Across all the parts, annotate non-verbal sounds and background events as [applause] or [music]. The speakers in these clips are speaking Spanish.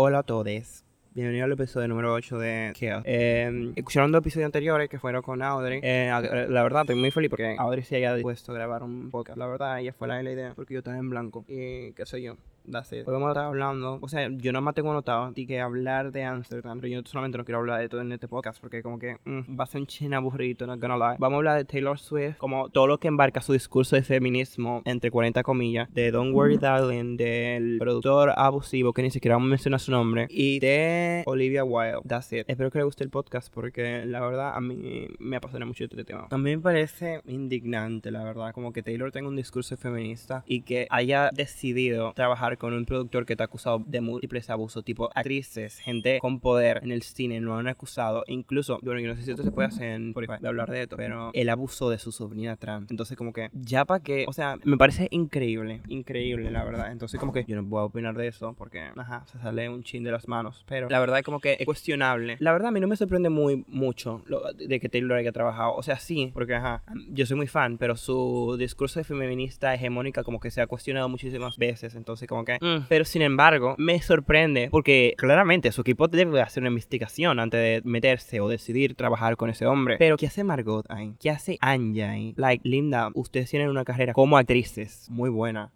Hola a todos. Bienvenido al episodio número 8 de Chaos. Eh, escucharon dos episodios anteriores que fueron con Audrey. Eh, la verdad, estoy muy feliz porque Audrey se haya dispuesto a grabar un podcast. La verdad, ella fue la, la idea porque yo estaba en blanco. Y qué sé yo. Hoy vamos a estar hablando, o sea, yo nada más tengo anotado y que hablar de Amsterdam, pero yo solamente no quiero hablar de todo en este podcast porque como que mm, va a ser un chin aburrido, no gonna lie. Vamos a hablar de Taylor Swift, como todo lo que embarca su discurso de feminismo, entre 40 comillas, de Don't Worry Darling, del productor abusivo que ni siquiera vamos a mencionar su nombre, y de Olivia Wilde. That's it. Espero que les guste el podcast porque la verdad a mí me apasiona mucho este tema. A mí me parece indignante, la verdad, como que Taylor tenga un discurso feminista y que haya decidido trabajar con un productor que está acusado de múltiples abusos, tipo actrices, gente con poder en el cine lo han acusado, incluso, bueno, yo no sé si esto se puede hacer en Spotify de hablar de esto, pero el abuso de su sobrina trans. Entonces, como que, ya para que, o sea, me parece increíble, increíble, la verdad. Entonces, como que yo no puedo opinar de eso porque, ajá, se sale un chin de las manos, pero la verdad es como que es cuestionable. La verdad, a mí no me sorprende muy mucho lo, de que Taylor haya trabajado, o sea, sí, porque, ajá, yo soy muy fan, pero su discurso de feminista hegemónica como que se ha cuestionado muchísimas veces, entonces, como que Mm. Pero sin embargo, me sorprende porque claramente su equipo debe hacer una investigación antes de meterse o decidir trabajar con ese hombre. Pero ¿qué hace Margot ahí? ¿Qué hace Anja ahí? Like, Linda, ustedes tienen una carrera como actrices muy buena.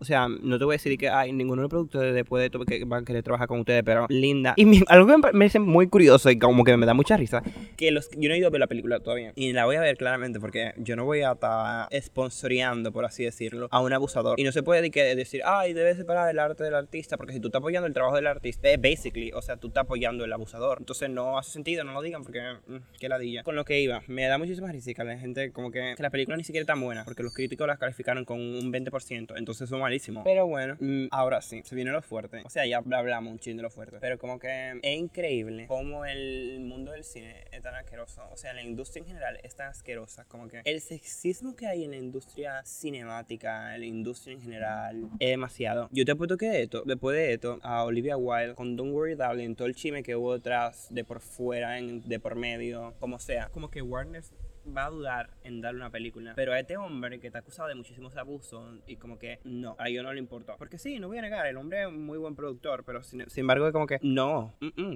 O sea, no te voy a decir que hay ninguno de los productores después de esto que van a querer trabajar con ustedes, pero linda. Y algo que me parece muy curioso y como que me da mucha risa, que los, yo no he ido a ver la película todavía. Y la voy a ver claramente porque yo no voy a estar sponsoreando, por así decirlo, a un abusador. Y no se puede decir, ay, debes separar el arte del artista, porque si tú estás apoyando el trabajo del artista, basically, o sea, tú estás apoyando el abusador. Entonces no hace sentido, no lo digan porque, mm, qué ladilla. Con lo que iba, me da muchísima risa que la gente, como que, que la película ni siquiera es tan buena, porque los críticos la calificaron con un 20%. Entonces entonces son malísimos. Pero bueno, mm, ahora sí, se viene lo fuerte. O sea, ya hablamos un ching de lo fuerte. Pero como que es increíble cómo el mundo del cine es tan asqueroso. O sea, la industria en general es tan asquerosa. Como que el sexismo que hay en la industria cinemática, en la industria en general, es demasiado. Yo te apuesto que esto, después de esto, a Olivia Wilde, con Don't Worry Darling, todo el chime que hubo detrás, de por fuera, en, de por medio, como sea. Como que Warner va a dudar en darle una película. Pero a este hombre que está acusado de muchísimos abusos y como que no, a ellos no le importó. Porque sí, no voy a negar, el hombre es muy buen productor, pero sin, embargo es como que no,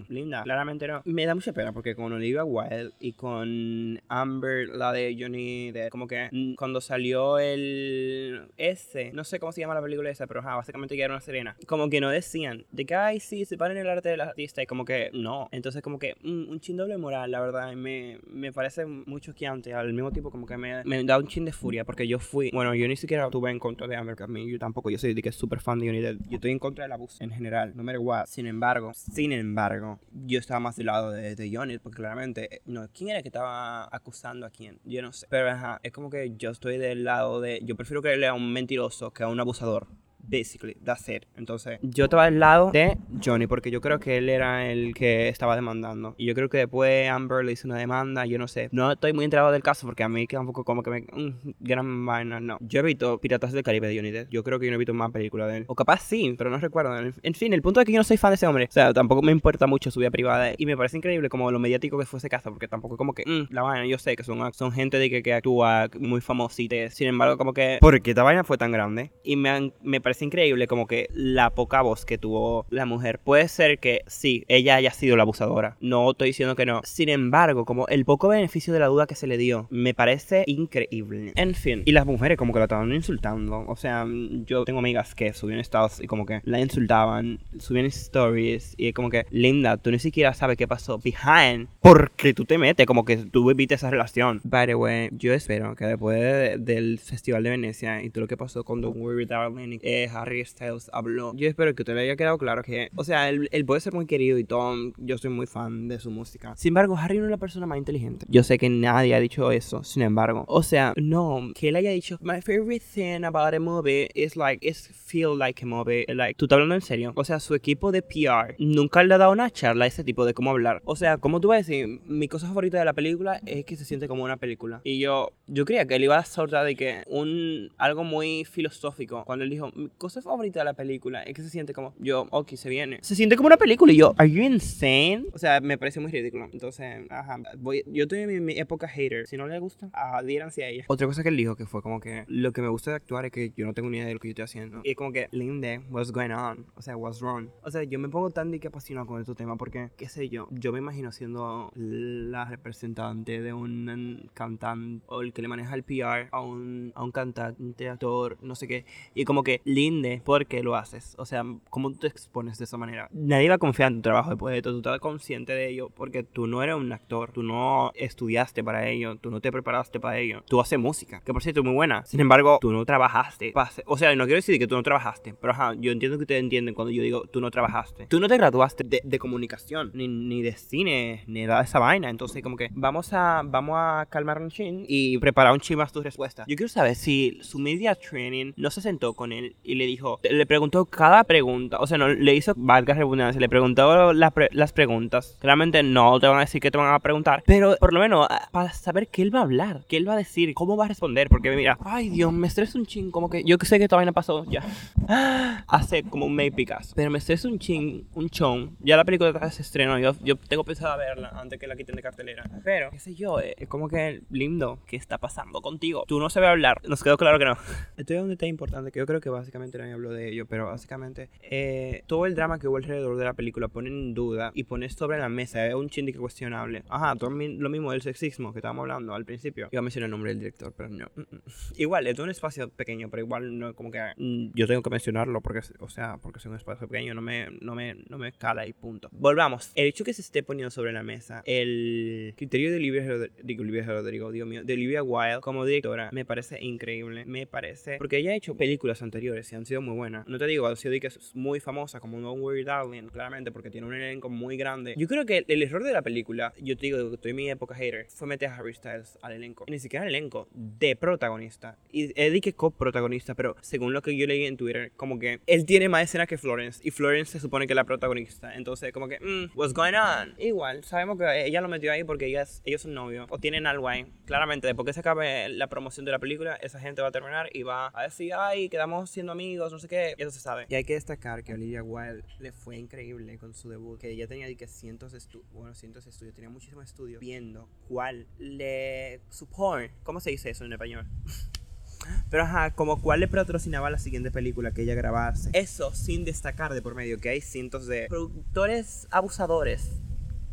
linda, claramente no. Me da mucha pena porque con Olivia Wilde y con Amber, la de Johnny de como que mm, cuando salió el ese, no sé cómo se llama la película esa, pero básicamente ya era una serena. Como que no decían de que ay sí, se paren el arte del artista y como que no. Entonce como que mm, un chin doble moral, la verdad, me, me parece mucho que al mismo tiempo como que me, me da un chin de furia porque yo fui, bueno, yo ni siquiera estuve en contra de Amber mí yo tampoco, yo soy de que súper fan de Depp, yo estoy en contra del abuso en general, no me what. Sin embargo, sin embargo, yo estaba más del lado de, de Johnny porque claramente, eh, no, ¿quién era que estaba acusando a quién? Yo no sé, pero ajá, es como que yo estoy del lado de, yo prefiero creerle a un mentiroso que a un abusador basically, that's it. Entonces, yo estaba al lado de Johnny porque yo creo que él era el que estaba demandando. Y yo creo que después Amber le hizo una demanda, yo no sé. No estoy muy enterado del caso porque a mí queda un poco como que me... Mm, gran vaina, no. Yo he visto Piratas del Caribe de Johnny Depp. Yo creo que yo no he visto más películas de él. O capaz sí, pero no recuerdo. En fin, el punto es que yo no soy fan de ese hombre. O sea, tampoco me importa mucho su vida privada. Y me parece increíble como lo mediático que fue ese caso porque tampoco como que... Mm, la vaina, yo sé que son, son gente de que, que actúa muy famosita. Sin embargo, como que... Porque esta vaina fue tan grande. Y me, me parece increíble como que la poca voz que tuvo la mujer. Puede ser que sí, ella haya sido la abusadora. No estoy diciendo que no. Sin embargo, como el poco beneficio de la duda que se le dio, me parece increíble. En fin, y las mujeres como que la estaban insultando. O sea, yo tengo amigas que subían estados y como que la insultaban, subían stories y como que, Linda, tú ni siquiera sabes qué pasó behind porque tú te metes, como que tú viviste esa relación. By the way, yo espero que después del Festival de Venecia y todo lo que pasó con The Worry Darling, eh, Harry Styles habló. Yo espero que te le haya quedado claro que, o sea, él, puede ser muy querido y todo. Yo soy muy fan de su música. Sin embargo, Harry no es la persona más inteligente. Yo sé que nadie ha dicho eso. Sin embargo, o sea, no, que él haya dicho, my favorite thing about a movie is like, is feel like a movie. Like, tú estás hablando en serio. O sea, su equipo de PR nunca le ha dado una charla a ese tipo de cómo hablar. O sea, como tú vas a decir, mi cosa favorita de la película es que se siente como una película. Y yo, yo creía que él iba a soltar de que un, algo muy filosófico. Cuando él dijo, cosa favorita de la película es que se siente como, yo, ok, se viene. Se siente como una película y yo, ¿are you insane? O sea, me parece muy ridículo. Entonces, ajá, voy, yo estoy en mi, época hater. Si no le gusta, adhiéranse a ella. Otra cosa que él dijo que fue como que lo que me gusta de actuar es que yo no tengo ni idea de lo que yo estoy haciendo. Y es como que, Linde, what's going on? O sea, what's wrong? O sea, yo me pongo tan de que apasionado con este tema porque, qué sé yo, yo me imagino siendo la representante de un cantante o el que le maneja el PR a un, a un cantante, actor, no sé qué. Y como que, linde, ¿por qué lo haces? O sea, ¿cómo te expones de esa manera? Nadie va a confiar en tu trabajo después de esto. Tú estás consciente de ello porque tú no eres un actor, tú no estudiaste para ello, tú no te preparaste para ello. Tú haces música, que por cierto es muy buena. Sin embargo, tú no trabajaste. O sea, no quiero decir que tú no trabajaste, pero ajá, yo entiendo que ustedes entienden cuando yo digo tú no trabajaste. Tú no te graduaste de, de comunicación, ni, ni, de cine, ni de esa vaina. Entonces, como que vamos a, vamos a calmar un chin y preparar un chin más tu respuesta. Yo quiero saber si su media training no se sentó con él y le dijo, le preguntó cada pregunta, o sea, no le hizo valga redundancia, le preguntó las preguntas. Claramente no te van a decir que te van a preguntar, pero por lo menos ah, para saber qué él va a hablar, qué él va a decir, cómo va a responder, porque mira, ay Dios, me estresa un ching, como que yo sé que esta vaina pasó ya [gasps] hace como un mes picas, pero me estresa un ching, un chon. Ya la película se estrenó, yo, yo tengo pensado verla antes que la quiten de cartelera, pero qué sé yo, es como que lindo, ¿qué está pasando contigo? Tú no sabes hablar, nos quedó claro que no. [laughs] Estoy donde está importante, que yo creo que básicamente nadie habló de ello, pero básicamente eh, todo el drama que hubo alrededor de la película pone en duda y pone sobre la mesa, es un chindique cuestionable. Ajá, todo lo mismo del sexismo que estábamos hablando al principio. Iba a mencionar el nombre del director, pero no. Mm, mm. Igual, es un espacio pequeño, pero igual no como que mm, yo tengo que mencionarlo porque, o sea, porque es un espacio pequeño, no me, no me, no me cala y punto. Volvamos. El hecho que se esté poniendo sobre la mesa el criterio de Olivia Rodrigo, Olivia Rodrigo, Dios mío, de Olivia Wilde como directora me parece increíble. Me parece, porque ella ha hecho películas anteriores y han sido muy buenas. No te digo, ha sido que es muy famosa como No Worry Darling, claramente, porque tiene un elenco muy grande. Yo creo que el, error de la película, yo te digo que estoy en mi época hater, fue meter a Harry Styles al elenco. ni siquiera al elenco, de protagonista. Y Eddie que coprotagonista, pero según lo que yo leí en Twitter, como que él tiene más escena que Florence. Y Florence se supone que es la protagonista. Entonces, como que, mm, what's going on? Igual, sabemos que ella lo metió ahí porque ellas, ellos son novios. O tienen algo ahí. Claramente, después que se acabe la promoción de la película, esa gente va a terminar y va a decir, ay, quedamos siendo amigos, no sé qué. Y eso se sabe. Y hay que destacar que Olivia Wilde le fue increíble con su debut. Que ella tenía que cientos de estudios, bueno, cientos de estudios, tenía muchísimos estudios viendo cuál le support, ¿cómo se dice eso en español? [laughs] Pero ajá, como cuál le patrocinaba la siguiente película que ella grabase. Eso sin destacar de por medio que hay cientos de productores abusadores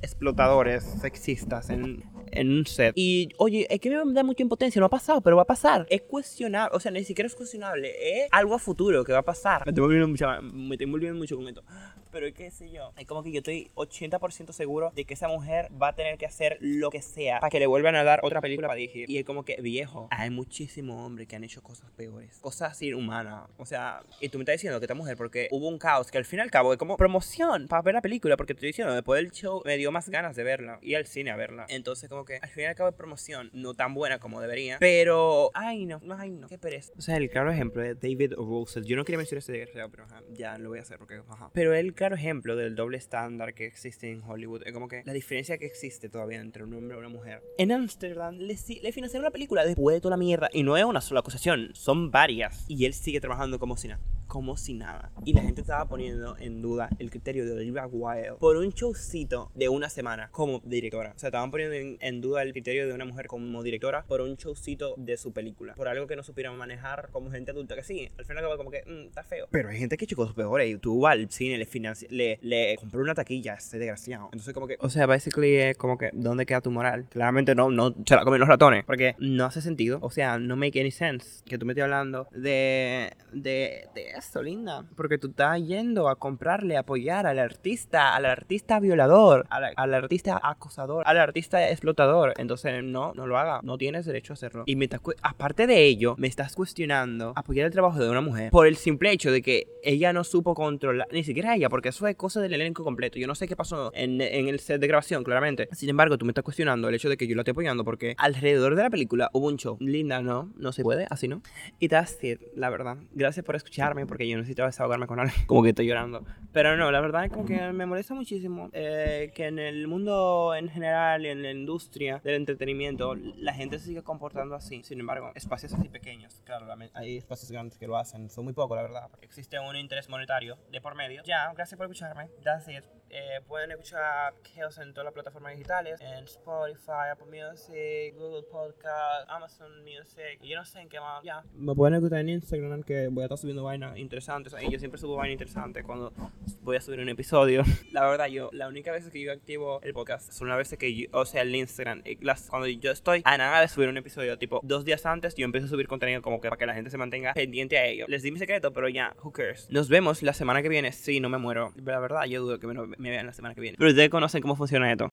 explotadores sexistas en, en un set. Y oye, es que me da mucha impotencia, no ha pasado, pero va a pasar. Es cuestionable, o sea, ni siquiera es cuestionable, es algo a futuro que va a pasar. Me estoy volviendo mucho, me estoy volviendo mucho con esto. Pero qué sé yo, es como que yo estoy 80% seguro de que esa mujer va a tener que hacer lo que sea para que le vuelvan a dar otra película para dirigir. Y es como que, viejo, hay muchísimos hombres que han hecho cosas peores, cosas inhumanas. O sea, y tú me estás diciendo que esta mujer, porque hubo un caos que al fin y al cabo es como promoción para ver la película, porque te estoy diciendo, después del show me dio más ganas de verla y al cine a verla. Entonces, como que al fin y al cabo es promoción, no tan buena como debería, pero, ay no, ay no, qué pereza. O sea, el claro ejemplo es David Russell. Yo no quería mencionar ese pero ya lo voy a hacer porque, ajá. Pero él claro ejemplo del doble estándar que existe en Hollywood. Es como que la diferencia que existe todavía entre un hombre y una mujer. En Amsterdam le, le financiaron una película después de toda la mierda. Y no es una sola acusación, son varias. Y él sigue trabajando como si nada como si nada. Y la gente estaba poniendo en duda el criterio de Olivia Wilde por un showcito de una semana como directora. O sea, estaban poniendo en, duda el criterio de una mujer como directora por un showcito de su película. Por algo que no supieran manejar como gente adulta. Que sí, al final como que, mm, está feo. Pero hay gente que cosas peores. Y tú al cine le, le, le compró una taquilla ese desgraciado. Entonces como que, o sea, basically es como que, ¿dónde queda tu moral? Claramente no, no se la comen los ratones. Porque no hace sentido. O sea, no make any sense que tú me estés hablando de, de, de esto, linda. Porque tú estás yendo a comprarle, apoyar al artista, al artista violador, al, artista acosador, al artista explotador. Entonces, no, no lo haga. No tienes derecho a hacerlo. Y mientras, aparte de ello, me estás cuestionando apoyar el trabajo de una mujer por el simple hecho de que ella no supo controlar, ni siquiera ella, porque eso es cosa del elenco completo. Yo no sé qué pasó en, en el set de grabación, claramente. Sin embargo, tú me estás cuestionando el hecho de que yo lo estoy apoyando porque alrededor de la película hubo un show. Linda, no, no se puede, así no. Y that's it, la verdad. Gracias por escucharme porque yo necesito desahogarme con alguien. [laughs] Como que estoy llorando. Pero no, la verdad es como que me molesta muchísimo eh, que en el mundo en general y en la industria del entretenimiento la gente se sigue comportando así. Sin embargo, espacios así pequeños, claro, hay espacios grandes que lo hacen, son muy pocos, la verdad. Existe un interés monetario de por medio. Ya, gracias por escucharme. Gracias. Eh, pueden escuchar Chaos en todas las plataformas digitales, en Spotify, Apple Music, Google Podcast, Amazon Music, y yo no sé en qué más. Ya. Me pueden escuchar en Instagram que voy a estar subiendo vainas interesantes. Y yo siempre subo vainas interesantes cuando voy a subir un episodio. [laughs] La verdad, yo, la única vez que yo activo el podcast son las veces que yo, o sea, el Instagram, las, cuando yo estoy a nada de subir un episodio, tipo dos días antes, yo empiezo a subir contenido como que para que la gente se mantenga pendiente a ello. Les di mi secreto, pero ya, who cares. Nos vemos la semana que viene. Si no me muero. La verdad, yo dudo que me, me vean la semana que viene. Pero ustedes conocen cómo funciona esto.